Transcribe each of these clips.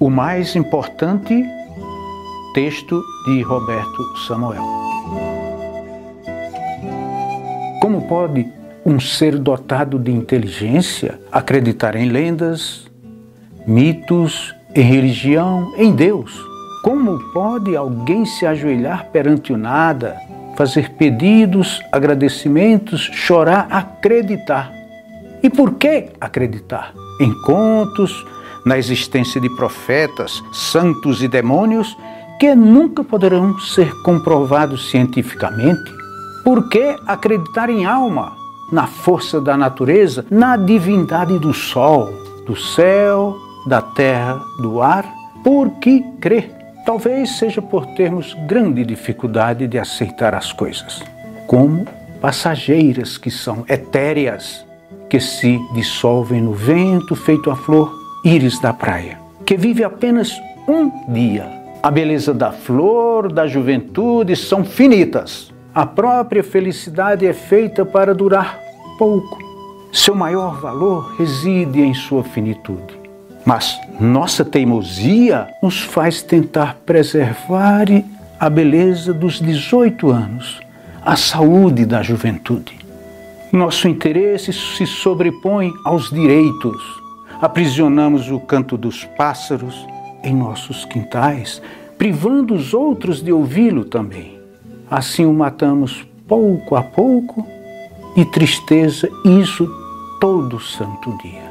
o mais importante texto de Roberto Samuel. Como pode um ser dotado de inteligência acreditar em lendas, mitos, em religião, em Deus? Como pode alguém se ajoelhar perante o nada, fazer pedidos, agradecimentos, chorar, acreditar? E por que acreditar? Em contos, na existência de profetas, santos e demônios que nunca poderão ser comprovados cientificamente? Por que acreditar em alma, na força da natureza, na divindade do sol, do céu, da terra, do ar? Por que crer? Talvez seja por termos grande dificuldade de aceitar as coisas, como passageiras que são etéreas, que se dissolvem no vento feito a flor íris da praia, que vive apenas um dia. A beleza da flor, da juventude são finitas. A própria felicidade é feita para durar pouco. Seu maior valor reside em sua finitude. Mas nossa teimosia nos faz tentar preservar a beleza dos 18 anos, a saúde da juventude. Nosso interesse se sobrepõe aos direitos, aprisionamos o canto dos pássaros em nossos quintais, privando os outros de ouvi-lo também. Assim o matamos pouco a pouco e tristeza, isso todo santo dia.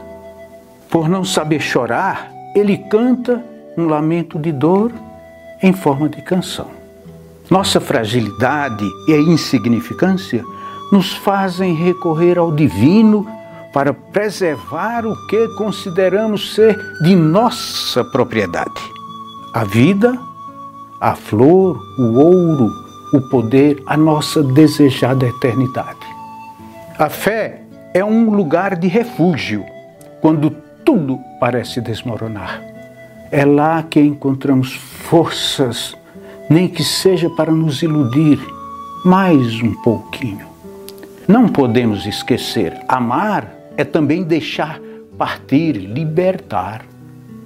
Por não saber chorar, ele canta um lamento de dor em forma de canção. Nossa fragilidade e insignificância nos fazem recorrer ao divino para preservar o que consideramos ser de nossa propriedade: a vida, a flor, o ouro, o poder, a nossa desejada eternidade. A fé é um lugar de refúgio quando tudo parece desmoronar. É lá que encontramos forças, nem que seja para nos iludir mais um pouquinho. Não podemos esquecer, amar é também deixar partir, libertar.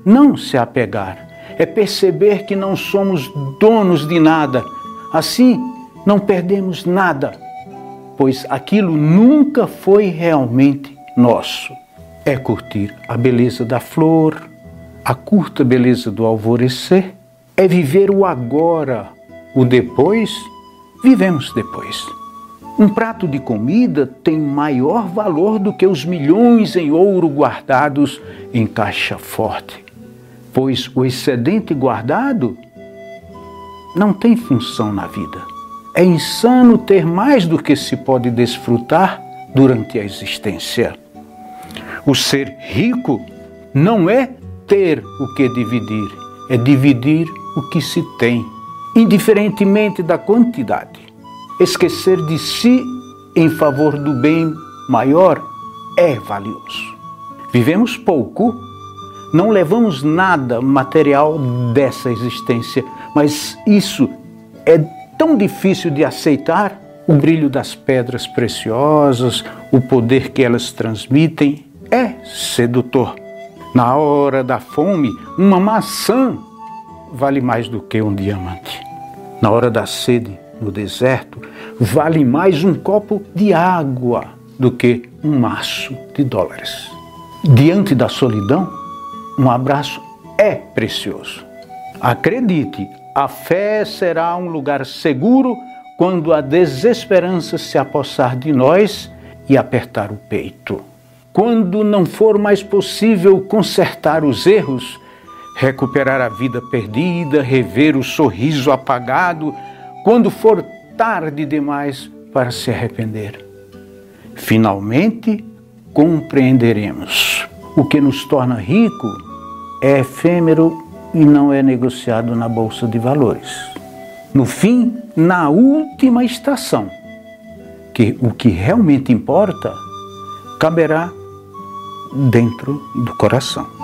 Não se apegar, é perceber que não somos donos de nada. Assim, não perdemos nada, pois aquilo nunca foi realmente nosso. É curtir a beleza da flor, a curta beleza do alvorecer, é viver o agora, o depois, vivemos depois. Um prato de comida tem maior valor do que os milhões em ouro guardados em caixa forte, pois o excedente guardado não tem função na vida. É insano ter mais do que se pode desfrutar durante a existência. O ser rico não é ter o que dividir, é dividir o que se tem, indiferentemente da quantidade. Esquecer de si em favor do bem maior é valioso. Vivemos pouco, não levamos nada material dessa existência, mas isso é tão difícil de aceitar o brilho das pedras preciosas, o poder que elas transmitem, é sedutor. Na hora da fome, uma maçã vale mais do que um diamante. Na hora da sede, no deserto, vale mais um copo de água do que um maço de dólares. Diante da solidão, um abraço é precioso. Acredite, a fé será um lugar seguro quando a desesperança se apossar de nós e apertar o peito. Quando não for mais possível consertar os erros, recuperar a vida perdida, rever o sorriso apagado, quando for tarde demais para se arrepender. Finalmente compreenderemos. O que nos torna rico é efêmero e não é negociado na bolsa de valores. No fim, na última estação, que o que realmente importa caberá dentro do coração.